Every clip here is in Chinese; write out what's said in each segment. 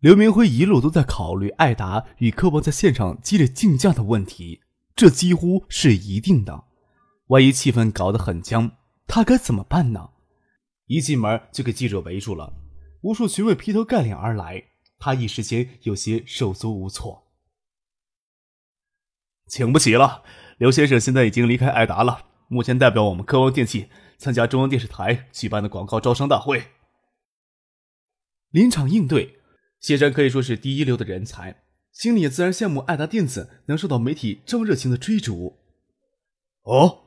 刘明辉一路都在考虑艾达与柯王在现场激烈竞价的问题，这几乎是一定的。万一气氛搞得很僵，他该怎么办呢？一进门就给记者围住了，无数询问劈头盖脸而来，他一时间有些手足无措。请不起了，刘先生现在已经离开艾达了，目前代表我们科王电器参加中央电视台举办的广告招商大会。临场应对。谢山可以说是第一流的人才，心里也自然羡慕爱达电子能受到媒体这么热情的追逐。哦，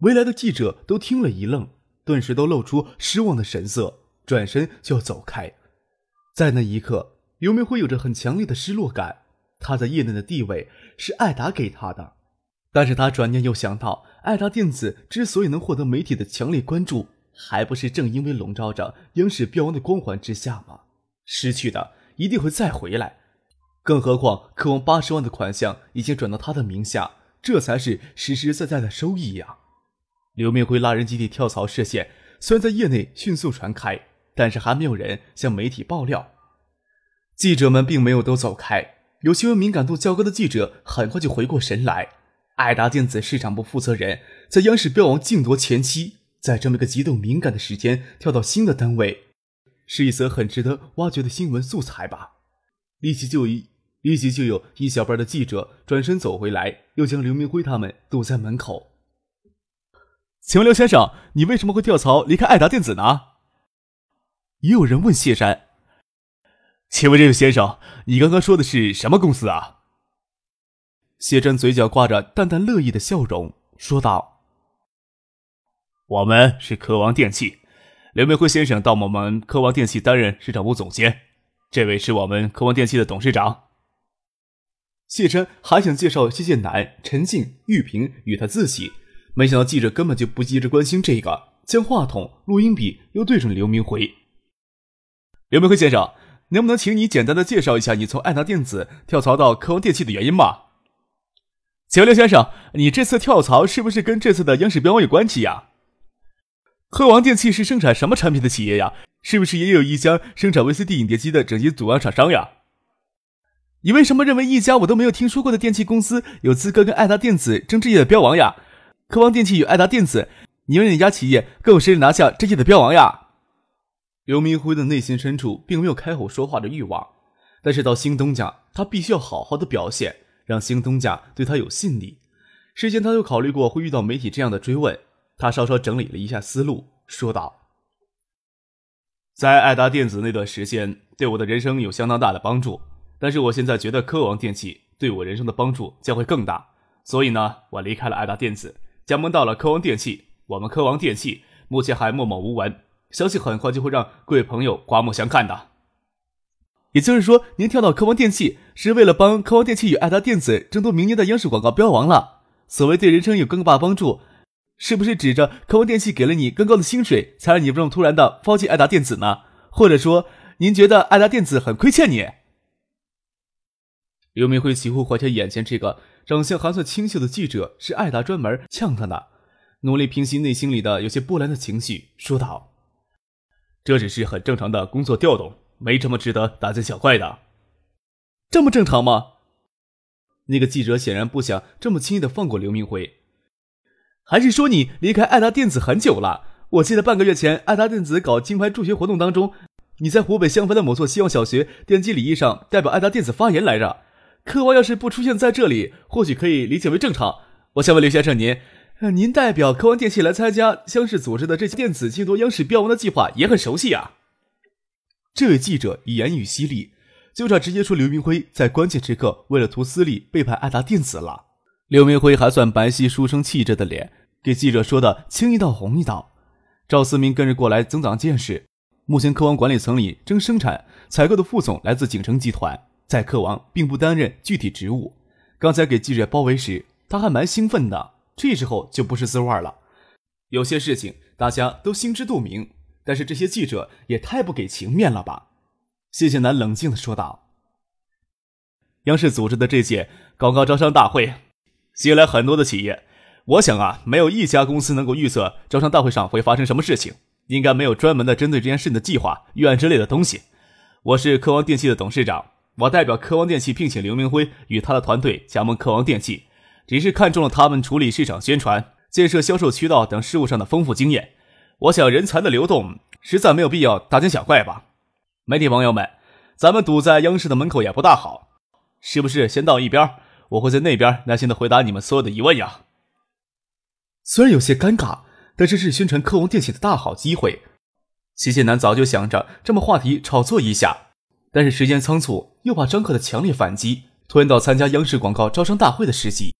围来的记者都听了一愣，顿时都露出失望的神色，转身就要走开。在那一刻，刘明辉有着很强烈的失落感。他在业内的地位是爱达给他的，但是他转念又想到，爱达电子之所以能获得媒体的强烈关注，还不是正因为笼罩着央视标王的光环之下吗？失去的一定会再回来，更何况渴望八十万的款项已经转到他的名下，这才是实实在在的收益呀。刘明辉拉人集体跳槽事件虽然在业内迅速传开，但是还没有人向媒体爆料。记者们并没有都走开，有新闻敏感度较高的记者很快就回过神来。爱达电子市场部负责人在央视标王竞夺前期，在这么一个极度敏感的时间跳到新的单位。是一则很值得挖掘的新闻素材吧？立即就一立即就有一小半的记者转身走回来，又将刘明辉他们堵在门口。请问刘先生，你为什么会跳槽离开爱达电子呢？也有人问谢山。请问这位先生，你刚刚说的是什么公司啊？谢山嘴角挂着淡淡乐意的笑容，说道：“我们是科王电器。”刘明辉先生到我们科王电器担任市场部总监，这位是我们科王电器的董事长。谢琛还想介绍谢建南、陈静、玉萍与他自己，没想到记者根本就不急着关心这个，将话筒、录音笔又对准刘明辉。刘明辉先生，能不能请你简单的介绍一下你从爱达电子跳槽到科王电器的原因吧？请问刘先生，你这次跳槽是不是跟这次的央视标王有关系呀？科王电器是生产什么产品的企业呀？是不是也有一家生产 VCD 影碟机的整机组装厂商呀？你为什么认为一家我都没有听说过的电器公司有资格跟爱达电子争这届的标王呀？科王电器与爱达电子，你们哪家企业更有实力拿下这届的标王呀？刘明辉的内心深处并没有开口说话的欲望，但是到新东家，他必须要好好的表现，让新东家对他有信力。事先他就考虑过会遇到媒体这样的追问。他稍稍整理了一下思路，说道：“在爱达电子那段时间，对我的人生有相当大的帮助。但是我现在觉得科王电器对我人生的帮助将会更大，所以呢，我离开了爱达电子，加盟到了科王电器。我们科王电器目前还默默无闻，相信很快就会让各位朋友刮目相看的。也就是说，您跳到科王电器是为了帮科王电器与爱达电子争夺明年的央视广告标王了。所谓对人生有更大帮助。”是不是指着科王电器给了你更高的薪水，才让你这么突然的抛弃爱达电子呢？或者说，您觉得爱达电子很亏欠你？刘明辉几乎怀疑眼前这个长相还算清秀的记者是爱达专门呛他的，努力平息内心里的有些波澜的情绪，说道：“这只是很正常的工作调动，没什么值得大惊小怪的。这么正常吗？”那个记者显然不想这么轻易的放过刘明辉。还是说你离开爱达电子很久了？我记得半个月前，爱达电子搞金牌助学活动当中，你在湖北襄樊的某所希望小学奠基礼仪上代表爱达电子发言来着。科王要是不出现在这里，或许可以理解为正常。我想问刘先生，您，您代表科王电器来参加央视组织的这些电子竞夺央视标王的计划也很熟悉啊？这位记者言语犀利，就差直接说刘明辉在关键时刻为了图私利背叛爱达电子了。刘明辉还算白皙书生气质的脸，给记者说的青一道红一道。赵思明跟着过来增长见识。目前科王管理层里正生产采购的副总来自景城集团，在科王并不担任具体职务，刚才给记者包围时，他还蛮兴奋的，这时候就不是滋味了。有些事情大家都心知肚明，但是这些记者也太不给情面了吧？谢谢南冷静的说道。央视组织的这届广告招商大会，吸引来很多的企业。我想啊，没有一家公司能够预测招商大会上会发生什么事情，应该没有专门的针对这件事的计划、预案之类的东西。我是科王电器的董事长，我代表科王电器聘请刘明辉与他的团队加盟科王电器，只是看中了他们处理市场宣传、建设销售渠道等事务上的丰富经验。我想人才的流动实在没有必要大惊小怪吧。媒体朋友们，咱们堵在央视的门口也不大好。是不是先到一边？我会在那边耐心的回答你们所有的疑问呀。虽然有些尴尬，但这是宣传科王电器的大好机会。齐建南早就想着这么话题炒作一下，但是时间仓促，又怕张克的强烈反击拖延到参加央视广告招商大会的时机。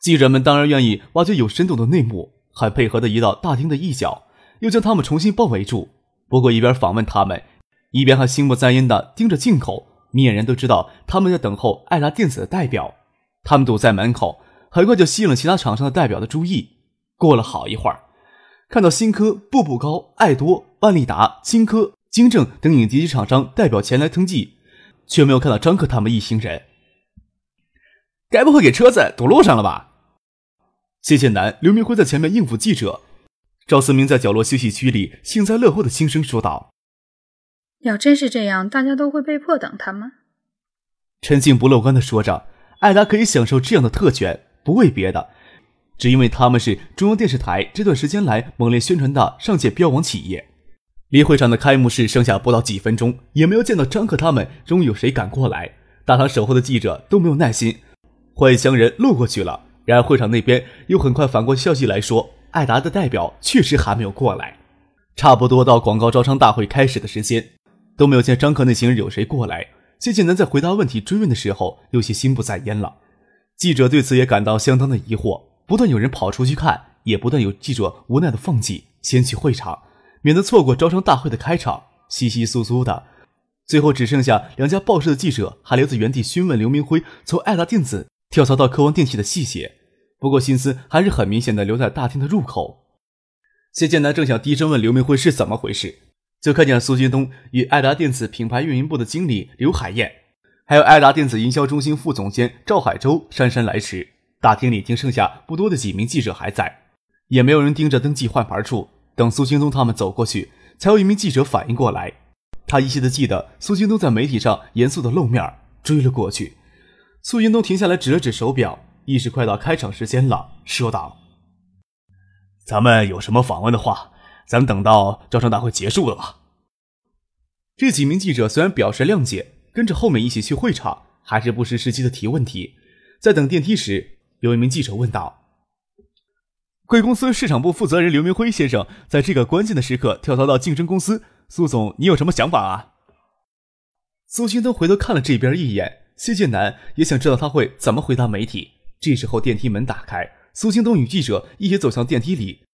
记者们当然愿意挖掘有深度的内幕，还配合的移到大厅的一角，又将他们重新包围住。不过一边访问他们，一边还心不在焉的盯着镜口。明眼人都知道他们在等候爱达电子的代表，他们堵在门口，很快就吸引了其他厂商的代表的注意。过了好一会儿，看到新科、步步高、爱多、万利达、金科、金正等影级厂商代表前来登记，却没有看到张克他们一行人。该不会给车子堵路上了吧？谢谢南、刘明辉在前面应付记者，赵思明在角落休息区里幸灾乐祸的轻声说道。要真是这样，大家都会被迫等他吗？陈静不乐观的说着：“艾达可以享受这样的特权，不为别的，只因为他们是中央电视台这段时间来猛烈宣传的上届标王企业。”离会场的开幕式剩下不到几分钟，也没有见到张克他们，终于有谁赶过来？大堂守候的记者都没有耐心，换乡人路过去了。然而会场那边又很快反过消息来说，艾达的代表确实还没有过来。差不多到广告招商大会开始的时间。都没有见张克那行人有谁过来。谢建南在回答问题追问的时候，有些心不在焉了。记者对此也感到相当的疑惑，不断有人跑出去看，也不断有记者无奈的放弃，先去会场，免得错过招商大会的开场。稀稀疏疏的，最后只剩下两家报社的记者还留在原地询问刘明辉从爱达电子跳槽到科王电器的细节。不过心思还是很明显的留在大厅的入口。谢建南正想低声问刘明辉是怎么回事。就看见苏京东与爱达电子品牌运营部的经理刘海燕，还有爱达电子营销中心副总监赵海洲姗姗来迟。大厅里仅剩下不多的几名记者还在，也没有人盯着登记换牌处。等苏京东他们走过去，才有一名记者反应过来。他依稀的记得苏京东在媒体上严肃的露面，追了过去。苏京东停下来，指了指手表，意识快到开场时间了，说道：“咱们有什么访问的话？”咱们等到招商大会结束了吧。这几名记者虽然表示谅解，跟着后面一起去会场，还是不失时机的提问题。在等电梯时，有一名记者问道：“贵公司市场部负责人刘明辉先生，在这个关键的时刻跳槽到竞争公司，苏总，你有什么想法啊？”苏青东回头看了这边一眼，谢建南也想知道他会怎么回答媒体。这时候电梯门打开，苏青东与记者一起走向电梯里。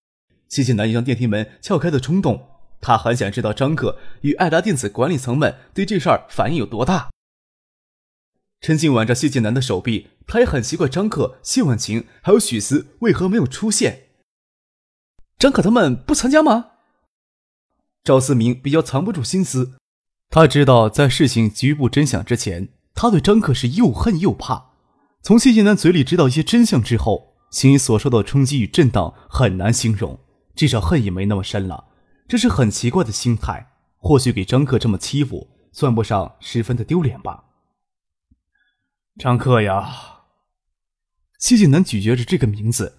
谢谢难以将电梯门撬开的冲动，他很想知道张克与爱达电子管理层们对这事儿反应有多大。陈静挽着谢建南的手臂，他也很奇怪张克、谢婉晴还有许思为何没有出现。张可他们不参加吗？赵思明比较藏不住心思，他知道在事情局部真相之前，他对张克是又恨又怕。从谢建南嘴里知道一些真相之后，心里所受到的冲击与震荡很难形容。至少恨也没那么深了，这是很奇怪的心态。或许给张克这么欺负，算不上十分的丢脸吧。张克呀，谢晋南咀嚼着这个名字，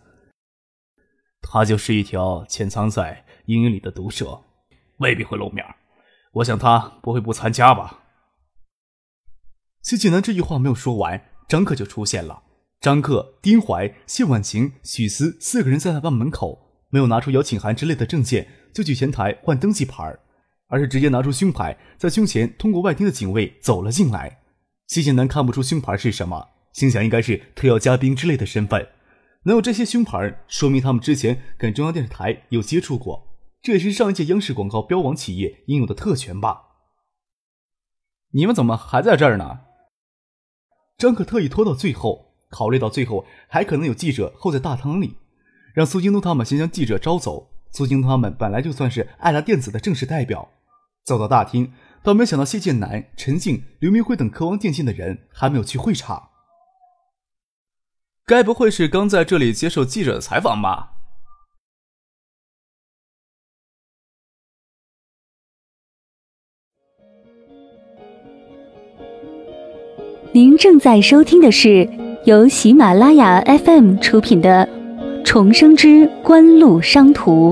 他就是一条潜藏在阴影里的毒蛇，未必会露面。我想他不会不参加吧。谢晋南这句话没有说完，张克就出现了。张克、丁怀、谢婉晴、许思四个人在他办门口。没有拿出邀请函之类的证件就去前台换登记牌，而是直接拿出胸牌，在胸前通过外厅的警卫走了进来。谢建南看不出胸牌是什么，心想应该是特邀嘉宾之类的身份。能有这些胸牌，说明他们之前跟中央电视台有接触过，这也是上一届央视广告标王企业应有的特权吧？你们怎么还在这儿呢？张可特意拖到最后，考虑到最后还可能有记者候在大堂里，让苏京东他们先将记者招走。苏京东他们本来就算是爱达电子的正式代表，走到大厅，倒没想到谢剑南、陈静、刘明辉等科王电信的人还没有去会场。该不会是刚在这里接受记者的采访吧？您正在收听的是由喜马拉雅 FM 出品的《重生之官路商途》。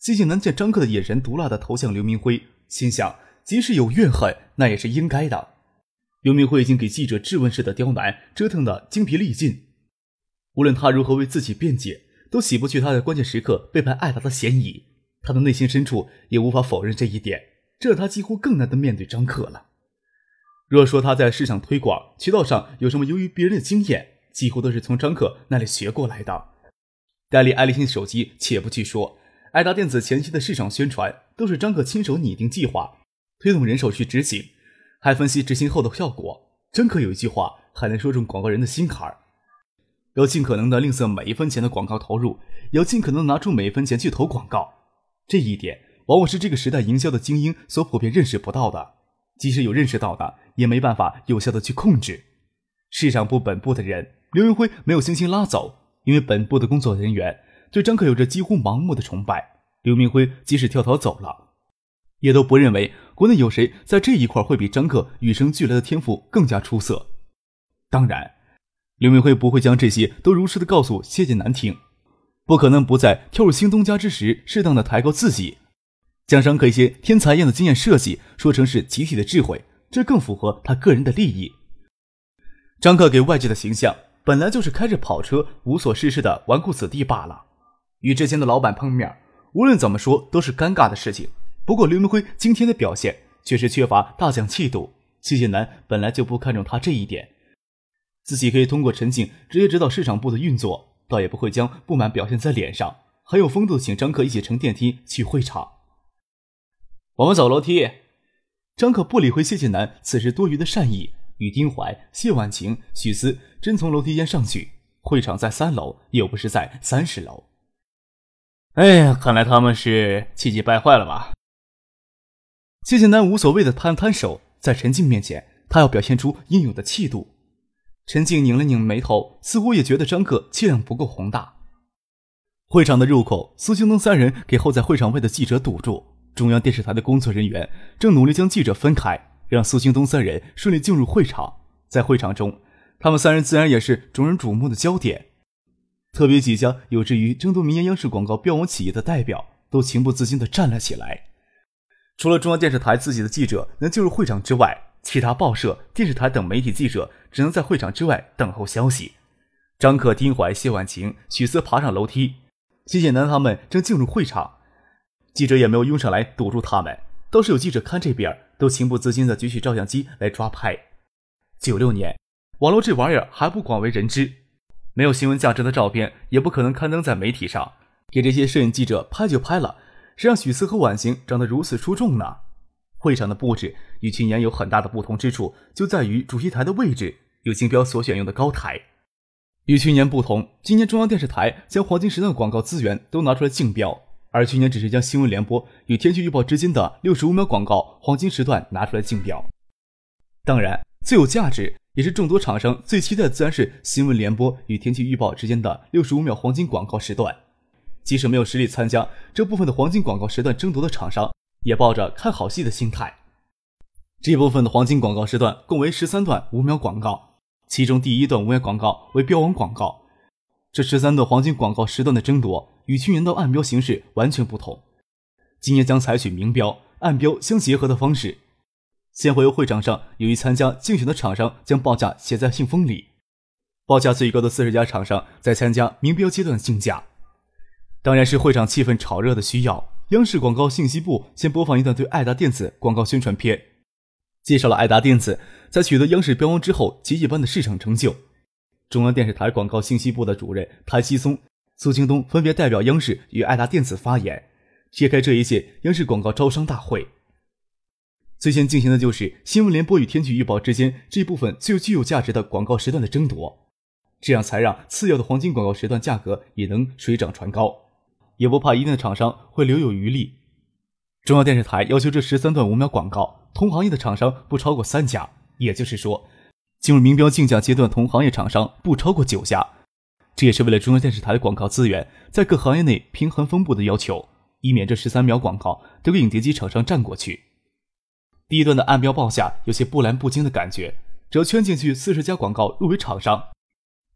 谢晋南见张克的眼神毒辣的投向刘明辉，心想：即使有怨恨，那也是应该的。刘明辉已经给记者质问式的刁难折腾的精疲力尽，无论他如何为自己辩解，都洗不去他在关键时刻背叛艾达的嫌疑。他的内心深处也无法否认这一点，这让他几乎更难的面对张克了。若说他在市场推广渠道上有什么优于别人的经验，几乎都是从张克那里学过来的。代理爱立信手机，且不去说，爱达电子前期的市场宣传都是张克亲手拟定计划，推动人手去执行，还分析执行后的效果。张克有一句话，还能说中广告人的心坎儿：要尽可能的吝啬每一分钱的广告投入，要尽可能拿出每一分钱去投广告。这一点往往是这个时代营销的精英所普遍认识不到的，即使有认识到的，也没办法有效的去控制。市场部本部的人，刘云辉没有轻轻拉走，因为本部的工作人员对张克有着几乎盲目的崇拜。刘明辉即使跳槽走了，也都不认为国内有谁在这一块会比张克与生俱来的天赋更加出色。当然，刘明辉不会将这些都如实的告诉谢剑南听。不可能不在跳入新东家之时，适当的抬高自己，将张克一些天才一样的经验设计说成是集体的智慧，这更符合他个人的利益。张克给外界的形象本来就是开着跑车无所事事的纨绔子弟罢了，与之前的老板碰面，无论怎么说都是尴尬的事情。不过刘明辉今天的表现确实缺乏大将气度，谢谢南本来就不看重他这一点，自己可以通过陈静直接指导市场部的运作。倒也不会将不满表现在脸上，很有风度的请张克一起乘电梯去会场。我们走楼梯。张克不理会谢谢南此时多余的善意，与丁怀、谢婉晴、许思真从楼梯间上去。会场在三楼，又不是在三十楼。哎呀，看来他们是气急败坏了吧？谢剑南无所谓的摊摊手，在陈静面前，他要表现出应有的气度。陈静拧了拧眉头，似乎也觉得张克气量不够宏大。会场的入口，苏京东三人给候在会场外的记者堵住。中央电视台的工作人员正努力将记者分开，让苏京东三人顺利进入会场。在会场中，他们三人自然也是众人瞩目的焦点。特别几家有志于争夺民营央视广告标王企业的代表，都情不自禁地站了起来。除了中央电视台自己的记者能进入会场之外，其他报社、电视台等媒体记者只能在会场之外等候消息。张克、丁怀、谢婉晴、许思爬上楼梯，谢剑南他们正进入会场，记者也没有拥上来堵住他们，倒是有记者看这边，都情不自禁地举起照相机来抓拍。九六年，网络这玩意儿还不广为人知，没有新闻价值的照片也不可能刊登在媒体上，给这些摄影记者拍就拍了，谁让许思和婉晴长得如此出众呢？会场的布置与去年有很大的不同之处，就在于主席台的位置有竞标所选用的高台。与去年不同，今年中央电视台将黄金时段广告资源都拿出来竞标，而去年只是将新闻联播与天气预报之间的六十五秒广告黄金时段拿出来竞标。当然，最有价值也是众多厂商最期待的，自然是新闻联播与天气预报之间的六十五秒黄金广告时段。即使没有实力参加这部分的黄金广告时段争夺的厂商。也抱着看好戏的心态。这部分的黄金广告时段共为十三段五秒广告，其中第一段五秒广告为标王广告。这十三段黄金广告时段的争夺与去年的暗标形式完全不同，今年将采取明标暗标相结合的方式。先会由会场上有一参加竞选的厂商将报价写在信封里，报价最高的四十家厂商在参加明标阶段竞价。当然是会场气氛炒热的需要。央视广告信息部先播放一段对爱达电子广告宣传片，介绍了爱达电子在取得央视标王之后奇迹般的市场成就。中央电视台广告信息部的主任谭希松、苏京东分别代表央视与爱达电子发言，揭开这一届央视广告招商大会。最先进行的就是新闻联播与天气预报之间这部分最具有价值的广告时段的争夺，这样才让次要的黄金广告时段价格也能水涨船高，也不怕一定的厂商会留有余力。中央电视台要求这十三段五秒广告，同行业的厂商不超过三家，也就是说，进入明标竞价阶段同行业厂商不超过九家。这也是为了中央电视台的广告资源在各行业内平衡分布的要求，以免这十三秒广告都给影碟机厂商占过去。第一段的暗标报价有些波澜不惊的感觉，只要圈进去四十家广告入围厂商，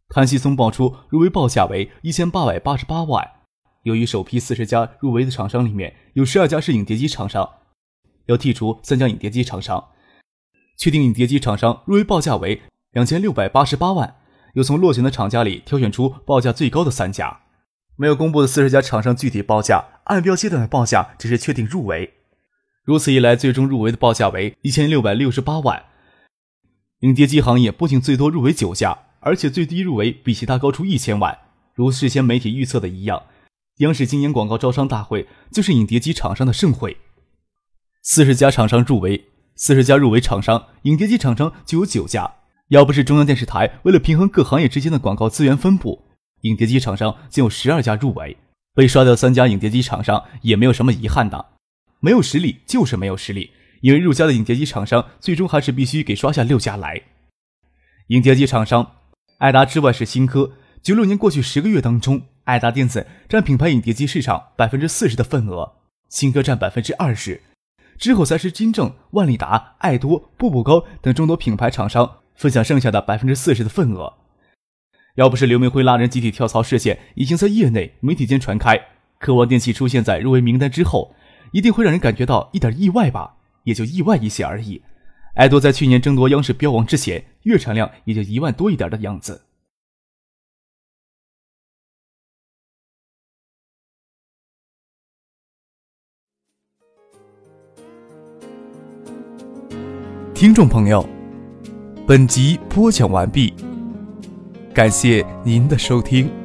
潘西松报出入围报价为一千八百八十八万。由于首批四十家入围的厂商里面有十二家是影碟机厂商，要剔除三家影碟机厂商，确定影碟机厂商入围报价为两千六百八十八万。又从落选的厂家里挑选出报价最高的三家，没有公布的四十家厂商具体报价，暗标阶段的报价只是确定入围。如此一来，最终入围的报价为一千六百六十八万。影碟机行业不仅最多入围九家，而且最低入围比其他高出一千万。如事先媒体预测的一样，央视今年广告招商大会就是影碟机厂商的盛会。四十家厂商入围，四十家入围厂商，影碟机厂商就有九家。要不是中央电视台为了平衡各行业之间的广告资源分布，影碟机厂商竟有十二家入围，被刷掉三家影碟机厂商也没有什么遗憾的。没有实力就是没有实力，因为入家的影碟机厂商最终还是必须给刷下六家来。影碟机厂商，爱达之外是新科。九六年过去十个月当中，爱达电子占品牌影碟机市场百分之四十的份额，新科占百分之二十，之后才是金正、万利达、爱多、步步高等众多品牌厂商。分享剩下的百分之四十的份额。要不是刘明辉拉人集体跳槽事件已经在业内媒体间传开，科王电器出现在入围名单之后，一定会让人感觉到一点意外吧？也就意外一些而已。爱多在去年争夺央视标王之前，月产量也就一万多一点的样子。听众朋友。本集播讲完毕，感谢您的收听。